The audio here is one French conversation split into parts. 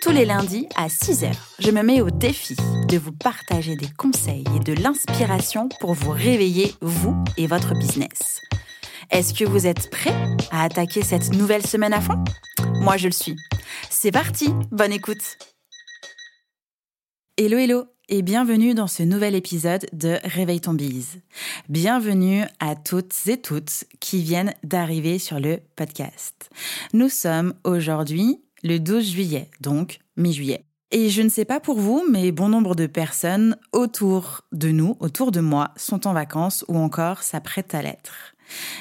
Tous les lundis à 6h, je me mets au défi de vous partager des conseils et de l'inspiration pour vous réveiller, vous et votre business. Est-ce que vous êtes prêts à attaquer cette nouvelle semaine à fond? Moi, je le suis. C'est parti, bonne écoute Hello, hello et bienvenue dans ce nouvel épisode de Réveille ton bise. Bienvenue à toutes et toutes qui viennent d'arriver sur le podcast. Nous sommes aujourd'hui le 12 juillet, donc mi-juillet. Et je ne sais pas pour vous, mais bon nombre de personnes autour de nous, autour de moi, sont en vacances ou encore s'apprêtent à l'être.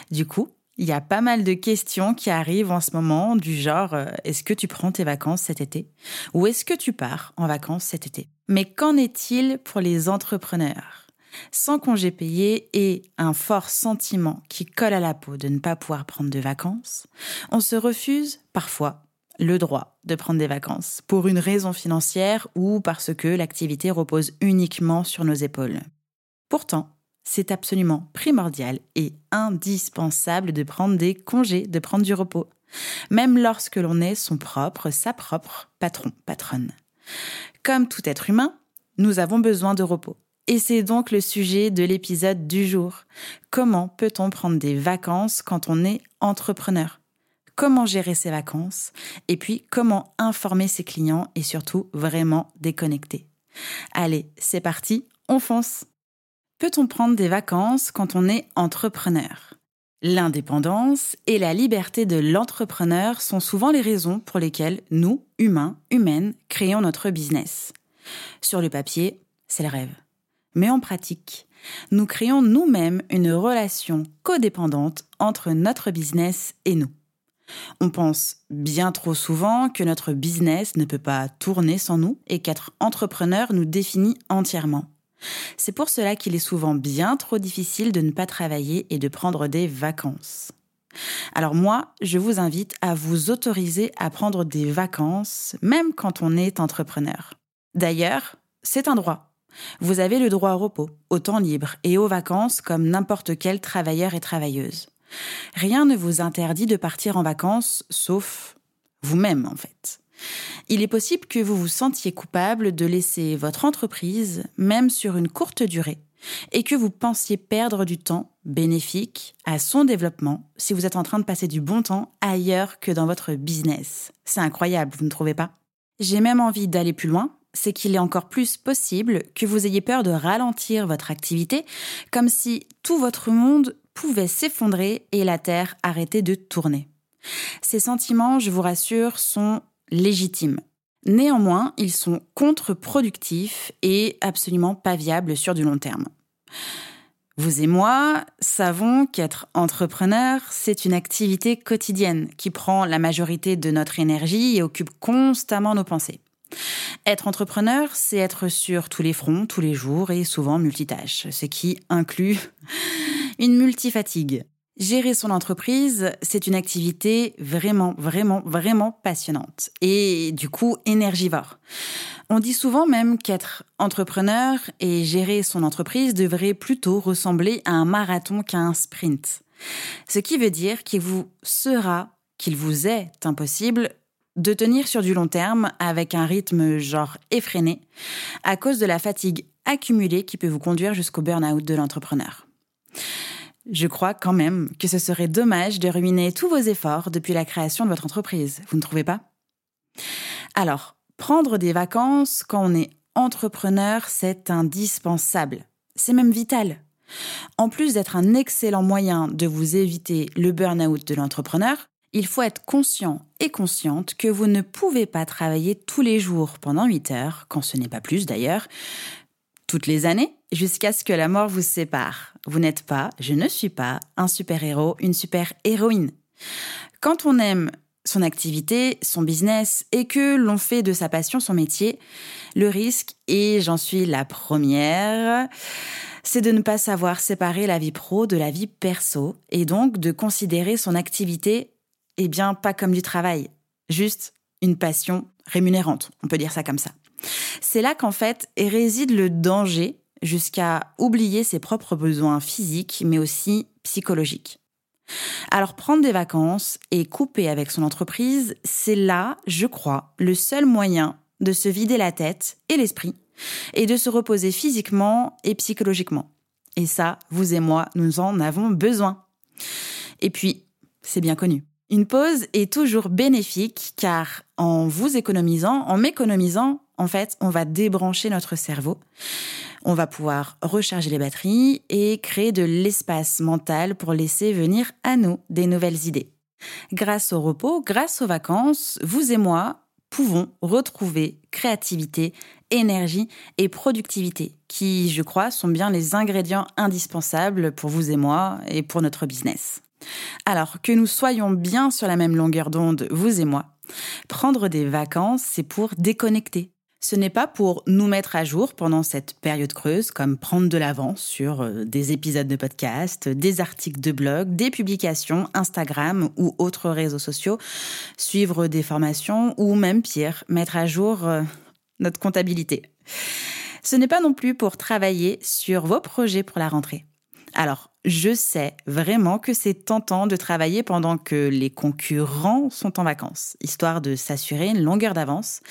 Du coup, il y a pas mal de questions qui arrivent en ce moment du genre euh, est-ce que tu prends tes vacances cet été? Ou est-ce que tu pars en vacances cet été? Mais qu'en est-il pour les entrepreneurs? Sans congé payé et un fort sentiment qui colle à la peau de ne pas pouvoir prendre de vacances, on se refuse parfois le droit de prendre des vacances pour une raison financière ou parce que l'activité repose uniquement sur nos épaules. Pourtant, c'est absolument primordial et indispensable de prendre des congés, de prendre du repos, même lorsque l'on est son propre, sa propre patron, patronne. Comme tout être humain, nous avons besoin de repos. Et c'est donc le sujet de l'épisode du jour. Comment peut-on prendre des vacances quand on est entrepreneur? Comment gérer ses vacances Et puis comment informer ses clients et surtout vraiment déconnecter Allez, c'est parti, on fonce Peut-on prendre des vacances quand on est entrepreneur? L'indépendance et la liberté de l'entrepreneur sont souvent les raisons pour lesquelles nous, humains, humaines, créons notre business. Sur le papier, c'est le rêve. Mais en pratique, nous créons nous-mêmes une relation codépendante entre notre business et nous. On pense bien trop souvent que notre business ne peut pas tourner sans nous et qu'être entrepreneur nous définit entièrement. C'est pour cela qu'il est souvent bien trop difficile de ne pas travailler et de prendre des vacances. Alors moi, je vous invite à vous autoriser à prendre des vacances, même quand on est entrepreneur. D'ailleurs, c'est un droit. Vous avez le droit au repos, au temps libre et aux vacances comme n'importe quel travailleur et travailleuse. Rien ne vous interdit de partir en vacances, sauf vous-même en fait. Il est possible que vous vous sentiez coupable de laisser votre entreprise, même sur une courte durée, et que vous pensiez perdre du temps bénéfique à son développement si vous êtes en train de passer du bon temps ailleurs que dans votre business. C'est incroyable, vous ne trouvez pas? J'ai même envie d'aller plus loin, c'est qu'il est encore plus possible que vous ayez peur de ralentir votre activité, comme si tout votre monde pouvait s'effondrer et la Terre arrêter de tourner. Ces sentiments, je vous rassure, sont légitimes. Néanmoins, ils sont contre-productifs et absolument pas viables sur du long terme. Vous et moi savons qu'être entrepreneur, c'est une activité quotidienne qui prend la majorité de notre énergie et occupe constamment nos pensées. Être entrepreneur, c'est être sur tous les fronts, tous les jours et souvent multitâche, ce qui inclut une multifatigue. Gérer son entreprise, c'est une activité vraiment, vraiment, vraiment passionnante et du coup énergivore. On dit souvent même qu'être entrepreneur et gérer son entreprise devrait plutôt ressembler à un marathon qu'à un sprint. Ce qui veut dire qu'il vous sera, qu'il vous est impossible de tenir sur du long terme avec un rythme genre effréné à cause de la fatigue accumulée qui peut vous conduire jusqu'au burn-out de l'entrepreneur. Je crois quand même que ce serait dommage de ruiner tous vos efforts depuis la création de votre entreprise, vous ne trouvez pas? Alors, prendre des vacances quand on est entrepreneur, c'est indispensable. C'est même vital. En plus d'être un excellent moyen de vous éviter le burn-out de l'entrepreneur, il faut être conscient et consciente que vous ne pouvez pas travailler tous les jours pendant 8 heures, quand ce n'est pas plus d'ailleurs, toutes les années, jusqu'à ce que la mort vous sépare. Vous n'êtes pas, je ne suis pas, un super-héros, une super-héroïne. Quand on aime son activité, son business et que l'on fait de sa passion son métier, le risque, et j'en suis la première, c'est de ne pas savoir séparer la vie pro de la vie perso et donc de considérer son activité, eh bien, pas comme du travail, juste une passion rémunérante, on peut dire ça comme ça. C'est là qu'en fait réside le danger jusqu'à oublier ses propres besoins physiques mais aussi psychologiques. Alors prendre des vacances et couper avec son entreprise, c'est là, je crois, le seul moyen de se vider la tête et l'esprit et de se reposer physiquement et psychologiquement. Et ça, vous et moi, nous en avons besoin. Et puis, c'est bien connu. Une pause est toujours bénéfique car en vous économisant, en m'économisant, en fait, on va débrancher notre cerveau. On va pouvoir recharger les batteries et créer de l'espace mental pour laisser venir à nous des nouvelles idées. Grâce au repos, grâce aux vacances, vous et moi pouvons retrouver créativité, énergie et productivité, qui, je crois, sont bien les ingrédients indispensables pour vous et moi et pour notre business. Alors que nous soyons bien sur la même longueur d'onde, vous et moi, prendre des vacances, c'est pour déconnecter. Ce n'est pas pour nous mettre à jour pendant cette période creuse, comme prendre de l'avance sur euh, des épisodes de podcast, des articles de blog, des publications Instagram ou autres réseaux sociaux, suivre des formations ou même pire, mettre à jour euh, notre comptabilité. Ce n'est pas non plus pour travailler sur vos projets pour la rentrée. Alors, je sais vraiment que c'est tentant de travailler pendant que les concurrents sont en vacances, histoire de s'assurer une longueur d'avance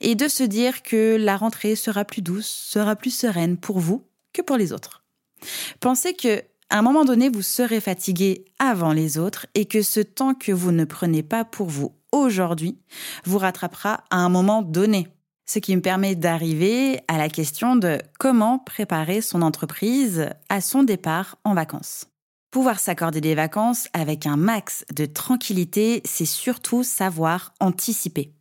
et de se dire que la rentrée sera plus douce, sera plus sereine pour vous que pour les autres. Pensez que à un moment donné, vous serez fatigué avant les autres et que ce temps que vous ne prenez pas pour vous aujourd'hui vous rattrapera à un moment donné ce qui me permet d'arriver à la question de comment préparer son entreprise à son départ en vacances. Pouvoir s'accorder des vacances avec un max de tranquillité, c'est surtout savoir anticiper.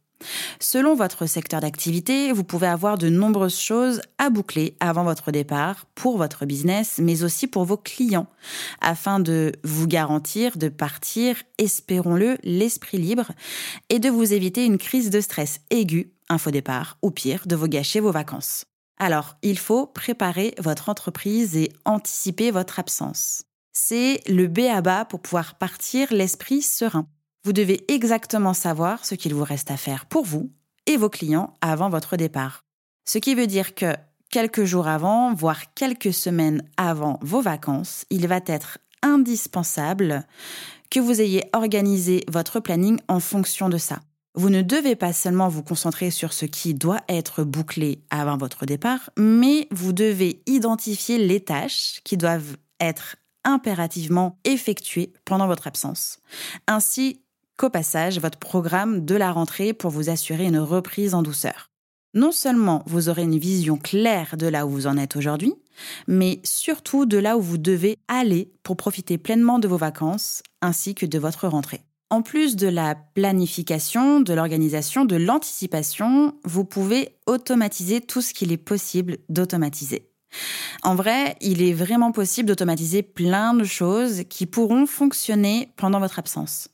Selon votre secteur d'activité, vous pouvez avoir de nombreuses choses à boucler avant votre départ pour votre business, mais aussi pour vos clients, afin de vous garantir de partir, espérons-le, l'esprit libre et de vous éviter une crise de stress aiguë un faux départ, ou pire, de vous gâcher vos vacances. Alors, il faut préparer votre entreprise et anticiper votre absence. C'est le B à bas pour pouvoir partir l'esprit serein. Vous devez exactement savoir ce qu'il vous reste à faire pour vous et vos clients avant votre départ. Ce qui veut dire que quelques jours avant, voire quelques semaines avant vos vacances, il va être indispensable que vous ayez organisé votre planning en fonction de ça. Vous ne devez pas seulement vous concentrer sur ce qui doit être bouclé avant votre départ, mais vous devez identifier les tâches qui doivent être impérativement effectuées pendant votre absence, ainsi qu'au passage votre programme de la rentrée pour vous assurer une reprise en douceur. Non seulement vous aurez une vision claire de là où vous en êtes aujourd'hui, mais surtout de là où vous devez aller pour profiter pleinement de vos vacances ainsi que de votre rentrée. En plus de la planification, de l'organisation, de l'anticipation, vous pouvez automatiser tout ce qu'il est possible d'automatiser. En vrai, il est vraiment possible d'automatiser plein de choses qui pourront fonctionner pendant votre absence.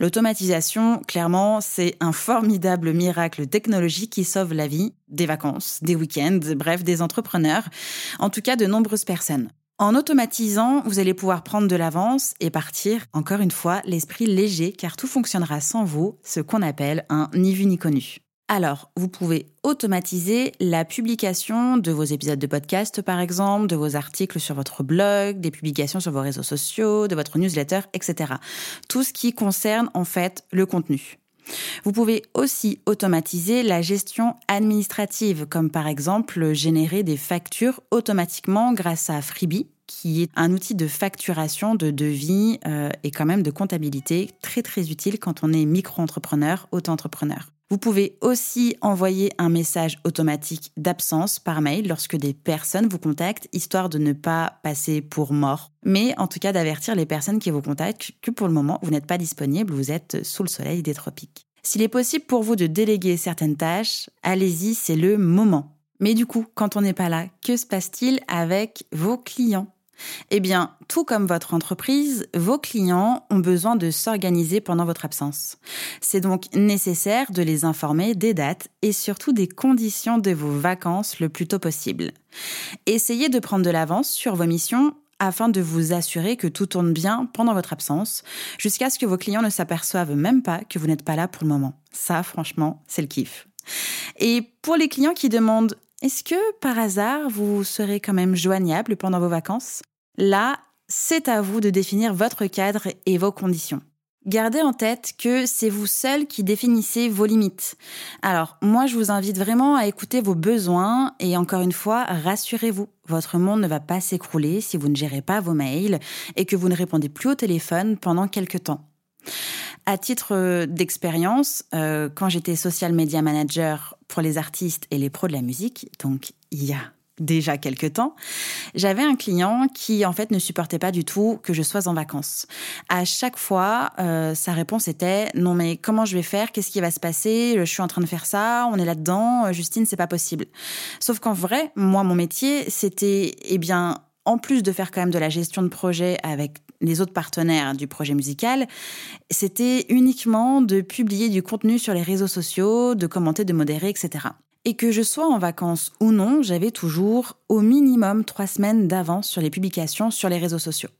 L'automatisation, clairement, c'est un formidable miracle technologique qui sauve la vie, des vacances, des week-ends, bref, des entrepreneurs, en tout cas de nombreuses personnes. En automatisant, vous allez pouvoir prendre de l'avance et partir, encore une fois, l'esprit léger, car tout fonctionnera sans vous, ce qu'on appelle un ni vu ni connu. Alors, vous pouvez automatiser la publication de vos épisodes de podcast, par exemple, de vos articles sur votre blog, des publications sur vos réseaux sociaux, de votre newsletter, etc. Tout ce qui concerne, en fait, le contenu. Vous pouvez aussi automatiser la gestion administrative, comme par exemple générer des factures automatiquement grâce à Freebie, qui est un outil de facturation, de devis euh, et quand même de comptabilité très très utile quand on est micro-entrepreneur, auto-entrepreneur. Vous pouvez aussi envoyer un message automatique d'absence par mail lorsque des personnes vous contactent, histoire de ne pas passer pour mort, mais en tout cas d'avertir les personnes qui vous contactent que pour le moment, vous n'êtes pas disponible, vous êtes sous le soleil des tropiques. S'il est possible pour vous de déléguer certaines tâches, allez-y, c'est le moment. Mais du coup, quand on n'est pas là, que se passe-t-il avec vos clients? Eh bien, tout comme votre entreprise, vos clients ont besoin de s'organiser pendant votre absence. C'est donc nécessaire de les informer des dates et surtout des conditions de vos vacances le plus tôt possible. Essayez de prendre de l'avance sur vos missions afin de vous assurer que tout tourne bien pendant votre absence, jusqu'à ce que vos clients ne s'aperçoivent même pas que vous n'êtes pas là pour le moment. Ça, franchement, c'est le kiff. Et pour les clients qui demandent est-ce que par hasard vous serez quand même joignable pendant vos vacances? Là, c'est à vous de définir votre cadre et vos conditions. Gardez en tête que c'est vous seul qui définissez vos limites. Alors, moi, je vous invite vraiment à écouter vos besoins et encore une fois, rassurez-vous, votre monde ne va pas s'écrouler si vous ne gérez pas vos mails et que vous ne répondez plus au téléphone pendant quelques temps. À titre d'expérience, euh, quand j'étais social media manager pour les artistes et les pros de la musique, donc il y a déjà quelques temps, j'avais un client qui en fait ne supportait pas du tout que je sois en vacances. À chaque fois, euh, sa réponse était non mais comment je vais faire? Qu'est-ce qui va se passer? Je suis en train de faire ça, on est là-dedans, Justine, c'est pas possible. Sauf qu'en vrai, moi mon métier, c'était eh bien en plus de faire quand même de la gestion de projet avec les autres partenaires du projet musical, c'était uniquement de publier du contenu sur les réseaux sociaux, de commenter, de modérer, etc. Et que je sois en vacances ou non, j'avais toujours au minimum trois semaines d'avance sur les publications sur les réseaux sociaux.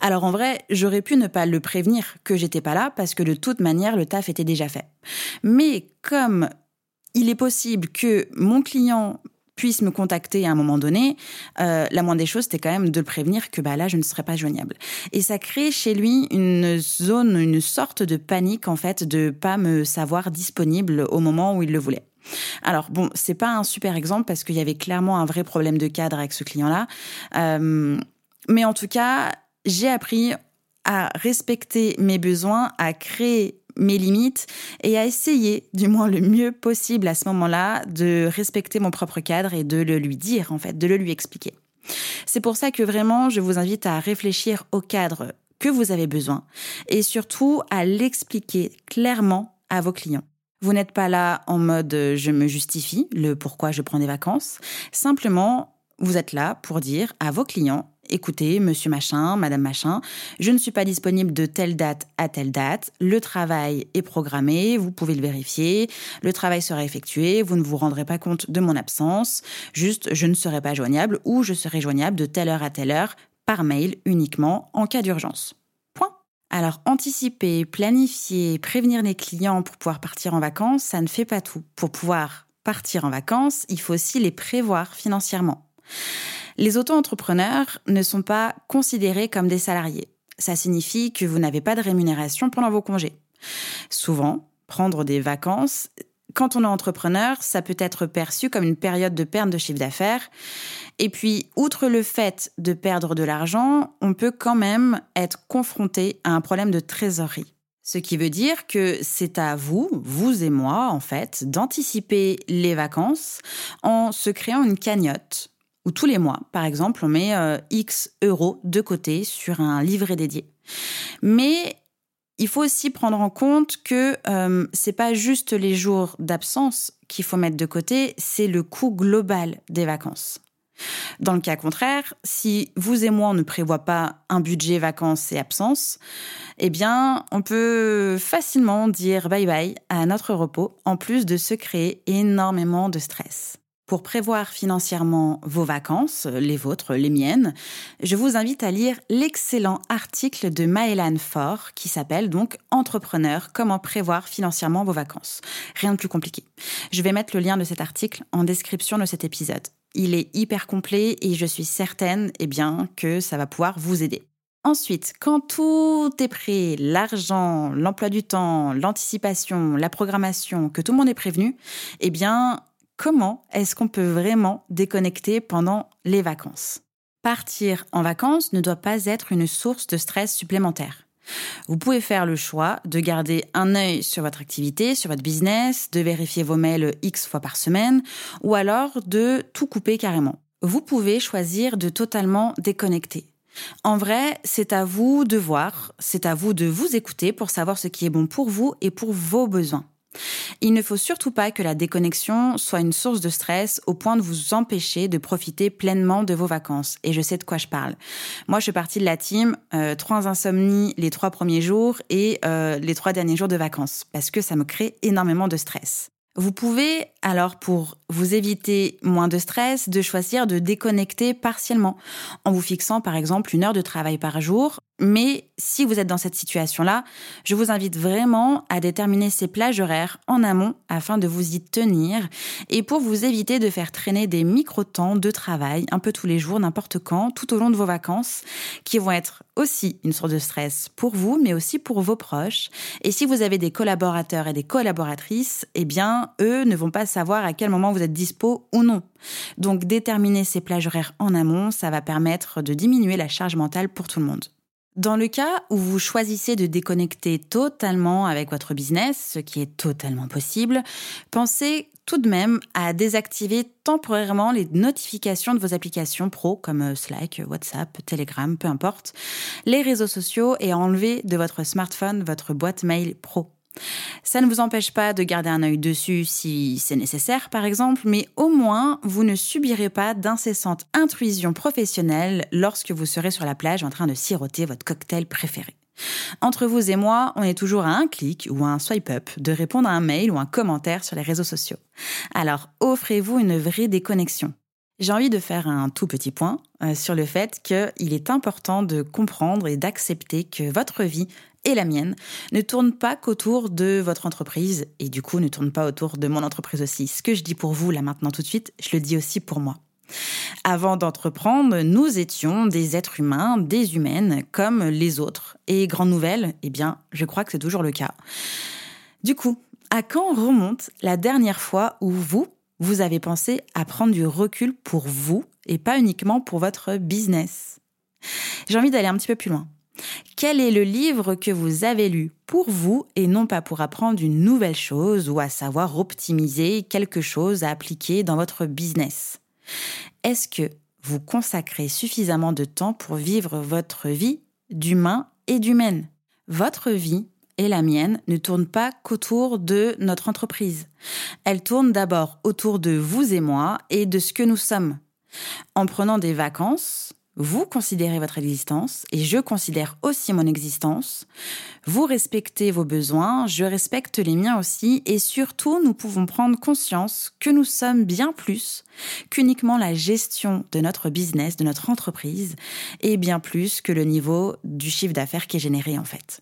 Alors en vrai, j'aurais pu ne pas le prévenir que j'étais pas là parce que de toute manière, le taf était déjà fait. Mais comme il est possible que mon client puisse me contacter à un moment donné, euh, la moindre des choses, c'était quand même de le prévenir que bah là, je ne serais pas joignable. Et ça crée chez lui une zone, une sorte de panique en fait, de pas me savoir disponible au moment où il le voulait. Alors bon, c'est pas un super exemple parce qu'il y avait clairement un vrai problème de cadre avec ce client-là. Euh, mais en tout cas, j'ai appris à respecter mes besoins, à créer mes limites et à essayer, du moins le mieux possible à ce moment-là, de respecter mon propre cadre et de le lui dire, en fait, de le lui expliquer. C'est pour ça que vraiment, je vous invite à réfléchir au cadre que vous avez besoin et surtout à l'expliquer clairement à vos clients. Vous n'êtes pas là en mode euh, je me justifie le pourquoi je prends des vacances. Simplement, vous êtes là pour dire à vos clients écoutez, monsieur machin, madame machin, je ne suis pas disponible de telle date à telle date, le travail est programmé, vous pouvez le vérifier, le travail sera effectué, vous ne vous rendrez pas compte de mon absence, juste je ne serai pas joignable ou je serai joignable de telle heure à telle heure par mail uniquement en cas d'urgence. Alors anticiper, planifier, prévenir les clients pour pouvoir partir en vacances, ça ne fait pas tout. Pour pouvoir partir en vacances, il faut aussi les prévoir financièrement. Les auto-entrepreneurs ne sont pas considérés comme des salariés. Ça signifie que vous n'avez pas de rémunération pendant vos congés. Souvent, prendre des vacances, quand on est entrepreneur, ça peut être perçu comme une période de perte de chiffre d'affaires. Et puis, outre le fait de perdre de l'argent, on peut quand même être confronté à un problème de trésorerie. Ce qui veut dire que c'est à vous, vous et moi, en fait, d'anticiper les vacances en se créant une cagnotte où tous les mois, par exemple, on met euh, X euros de côté sur un livret dédié. Mais il faut aussi prendre en compte que euh, c'est pas juste les jours d'absence qu'il faut mettre de côté, c'est le coût global des vacances. Dans le cas contraire, si vous et moi ne prévoit pas un budget vacances et absences, eh bien, on peut facilement dire bye bye à notre repos en plus de se créer énormément de stress. Pour prévoir financièrement vos vacances, les vôtres, les miennes, je vous invite à lire l'excellent article de Maëlan Faure qui s'appelle donc Entrepreneur, comment prévoir financièrement vos vacances. Rien de plus compliqué. Je vais mettre le lien de cet article en description de cet épisode. Il est hyper complet et je suis certaine eh bien, que ça va pouvoir vous aider. Ensuite, quand tout est prêt, l'argent, l'emploi du temps, l'anticipation, la programmation, que tout le monde est prévenu, eh bien, comment est-ce qu'on peut vraiment déconnecter pendant les vacances? Partir en vacances ne doit pas être une source de stress supplémentaire. Vous pouvez faire le choix de garder un œil sur votre activité, sur votre business, de vérifier vos mails X fois par semaine, ou alors de tout couper carrément. Vous pouvez choisir de totalement déconnecter. En vrai, c'est à vous de voir, c'est à vous de vous écouter pour savoir ce qui est bon pour vous et pour vos besoins. Il ne faut surtout pas que la déconnexion soit une source de stress au point de vous empêcher de profiter pleinement de vos vacances. Et je sais de quoi je parle. Moi, je suis partie de la team euh, trois insomnies les trois premiers jours et euh, les trois derniers jours de vacances parce que ça me crée énormément de stress. Vous pouvez alors, pour vous éviter moins de stress, de choisir de déconnecter partiellement en vous fixant par exemple une heure de travail par jour. Mais si vous êtes dans cette situation-là, je vous invite vraiment à déterminer ces plages horaires en amont afin de vous y tenir et pour vous éviter de faire traîner des micro-temps de travail un peu tous les jours, n'importe quand, tout au long de vos vacances, qui vont être aussi une source de stress pour vous, mais aussi pour vos proches. Et si vous avez des collaborateurs et des collaboratrices, eh bien, eux ne vont pas savoir à quel moment vous êtes dispo ou non. Donc, déterminer ces plages horaires en amont, ça va permettre de diminuer la charge mentale pour tout le monde. Dans le cas où vous choisissez de déconnecter totalement avec votre business, ce qui est totalement possible, pensez tout de même à désactiver temporairement les notifications de vos applications pro comme euh, Slack, WhatsApp, Telegram, peu importe, les réseaux sociaux et à enlever de votre smartphone votre boîte mail pro. Ça ne vous empêche pas de garder un œil dessus si c'est nécessaire, par exemple, mais au moins, vous ne subirez pas d'incessantes intrusions professionnelles lorsque vous serez sur la plage en train de siroter votre cocktail préféré. Entre vous et moi, on est toujours à un clic ou un swipe up de répondre à un mail ou un commentaire sur les réseaux sociaux. Alors, offrez-vous une vraie déconnexion. J'ai envie de faire un tout petit point euh, sur le fait qu'il est important de comprendre et d'accepter que votre vie et la mienne ne tournent pas qu'autour de votre entreprise et du coup ne tournent pas autour de mon entreprise aussi. Ce que je dis pour vous là maintenant tout de suite, je le dis aussi pour moi. Avant d'entreprendre, nous étions des êtres humains, des humaines comme les autres. Et grande nouvelle, eh bien, je crois que c'est toujours le cas. Du coup, à quand remonte la dernière fois où vous, vous avez pensé à prendre du recul pour vous et pas uniquement pour votre business? J'ai envie d'aller un petit peu plus loin. Quel est le livre que vous avez lu pour vous et non pas pour apprendre une nouvelle chose ou à savoir optimiser quelque chose à appliquer dans votre business? Est-ce que vous consacrez suffisamment de temps pour vivre votre vie d'humain et d'humaine? Votre vie et la mienne ne tournent pas qu'autour de notre entreprise. Elle tourne d'abord autour de vous et moi et de ce que nous sommes. En prenant des vacances, vous considérez votre existence et je considère aussi mon existence. Vous respectez vos besoins, je respecte les miens aussi et surtout nous pouvons prendre conscience que nous sommes bien plus qu'uniquement la gestion de notre business, de notre entreprise et bien plus que le niveau du chiffre d'affaires qui est généré en fait.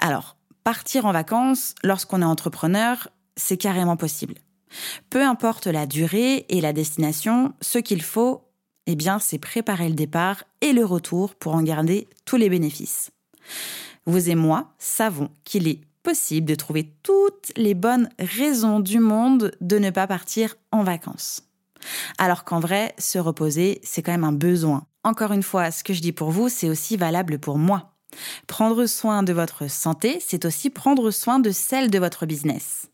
Alors, partir en vacances lorsqu'on est entrepreneur, c'est carrément possible. Peu importe la durée et la destination, ce qu'il faut, eh bien, c'est préparer le départ et le retour pour en garder tous les bénéfices. Vous et moi savons qu'il est possible de trouver toutes les bonnes raisons du monde de ne pas partir en vacances. Alors qu'en vrai, se reposer, c'est quand même un besoin. Encore une fois, ce que je dis pour vous, c'est aussi valable pour moi. Prendre soin de votre santé, c'est aussi prendre soin de celle de votre business.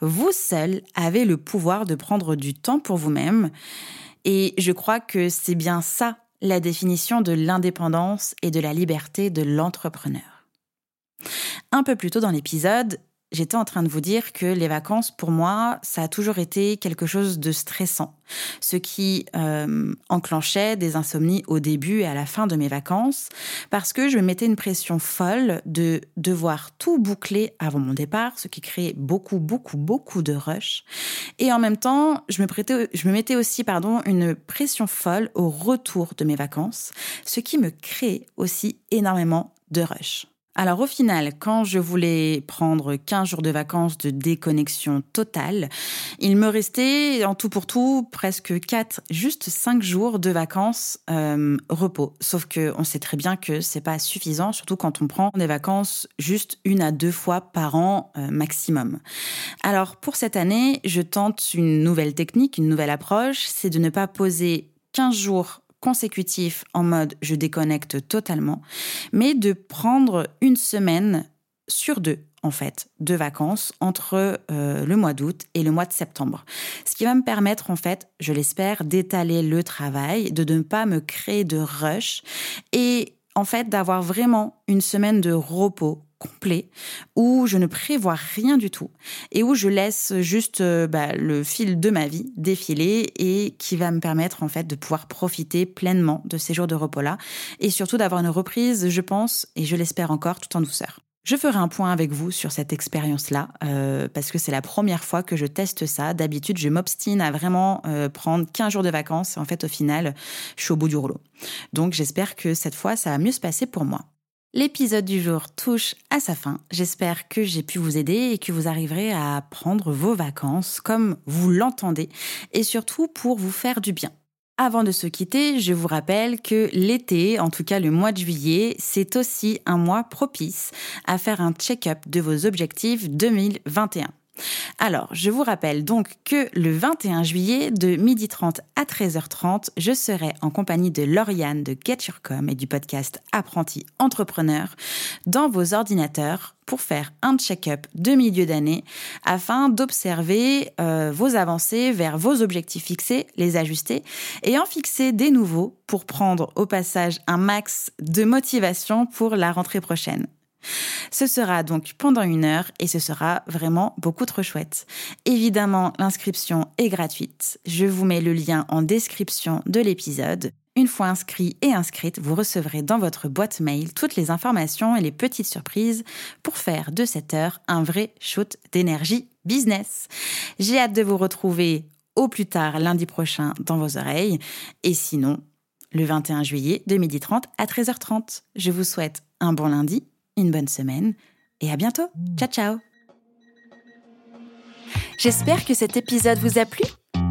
Vous seul avez le pouvoir de prendre du temps pour vous-même et je crois que c'est bien ça la définition de l'indépendance et de la liberté de l'entrepreneur. Un peu plus tôt dans l'épisode, j'étais en train de vous dire que les vacances, pour moi, ça a toujours été quelque chose de stressant, ce qui euh, enclenchait des insomnies au début et à la fin de mes vacances, parce que je me mettais une pression folle de devoir tout boucler avant mon départ, ce qui créait beaucoup, beaucoup, beaucoup de rush. Et en même temps, je me, prêtais, je me mettais aussi pardon, une pression folle au retour de mes vacances, ce qui me crée aussi énormément de rush. Alors au final, quand je voulais prendre 15 jours de vacances de déconnexion totale, il me restait en tout pour tout presque 4, juste 5 jours de vacances euh, repos. Sauf que on sait très bien que c'est pas suffisant, surtout quand on prend des vacances juste une à deux fois par an euh, maximum. Alors pour cette année, je tente une nouvelle technique, une nouvelle approche, c'est de ne pas poser 15 jours consécutif en mode je déconnecte totalement, mais de prendre une semaine sur deux en fait, de vacances entre euh, le mois d'août et le mois de septembre. Ce qui va me permettre, en fait, je l'espère, d'étaler le travail, de ne pas me créer de rush et en fait d'avoir vraiment une semaine de repos complet où je ne prévois rien du tout et où je laisse juste euh, bah, le fil de ma vie défiler et qui va me permettre en fait de pouvoir profiter pleinement de ces jours de repos là et surtout d'avoir une reprise, je pense, et je l'espère encore, tout en douceur. Je ferai un point avec vous sur cette expérience-là, euh, parce que c'est la première fois que je teste ça. D'habitude, je m'obstine à vraiment euh, prendre 15 jours de vacances. En fait, au final, je suis au bout du rouleau. Donc, j'espère que cette fois, ça va mieux se passer pour moi. L'épisode du jour touche à sa fin. J'espère que j'ai pu vous aider et que vous arriverez à prendre vos vacances comme vous l'entendez et surtout pour vous faire du bien. Avant de se quitter, je vous rappelle que l'été, en tout cas le mois de juillet, c'est aussi un mois propice à faire un check-up de vos objectifs 2021. Alors, je vous rappelle donc que le 21 juillet, de 12h30 à 13h30, je serai en compagnie de Lauriane de Get Your Com et du podcast Apprenti Entrepreneur dans vos ordinateurs pour faire un check-up de milieu d'année afin d'observer euh, vos avancées vers vos objectifs fixés, les ajuster et en fixer des nouveaux pour prendre au passage un max de motivation pour la rentrée prochaine. Ce sera donc pendant une heure et ce sera vraiment beaucoup trop chouette. Évidemment, l'inscription est gratuite. Je vous mets le lien en description de l'épisode. Une fois inscrit et inscrite, vous recevrez dans votre boîte mail toutes les informations et les petites surprises pour faire de cette heure un vrai shoot d'énergie business. J'ai hâte de vous retrouver au plus tard lundi prochain dans vos oreilles et sinon le 21 juillet de 12h30 à 13h30. Je vous souhaite un bon lundi une bonne semaine et à bientôt. Ciao ciao J'espère que cet épisode vous a plu.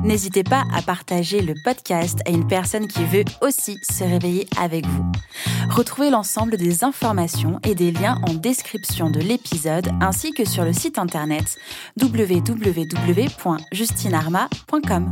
N'hésitez pas à partager le podcast à une personne qui veut aussi se réveiller avec vous. Retrouvez l'ensemble des informations et des liens en description de l'épisode ainsi que sur le site internet www.justinarma.com.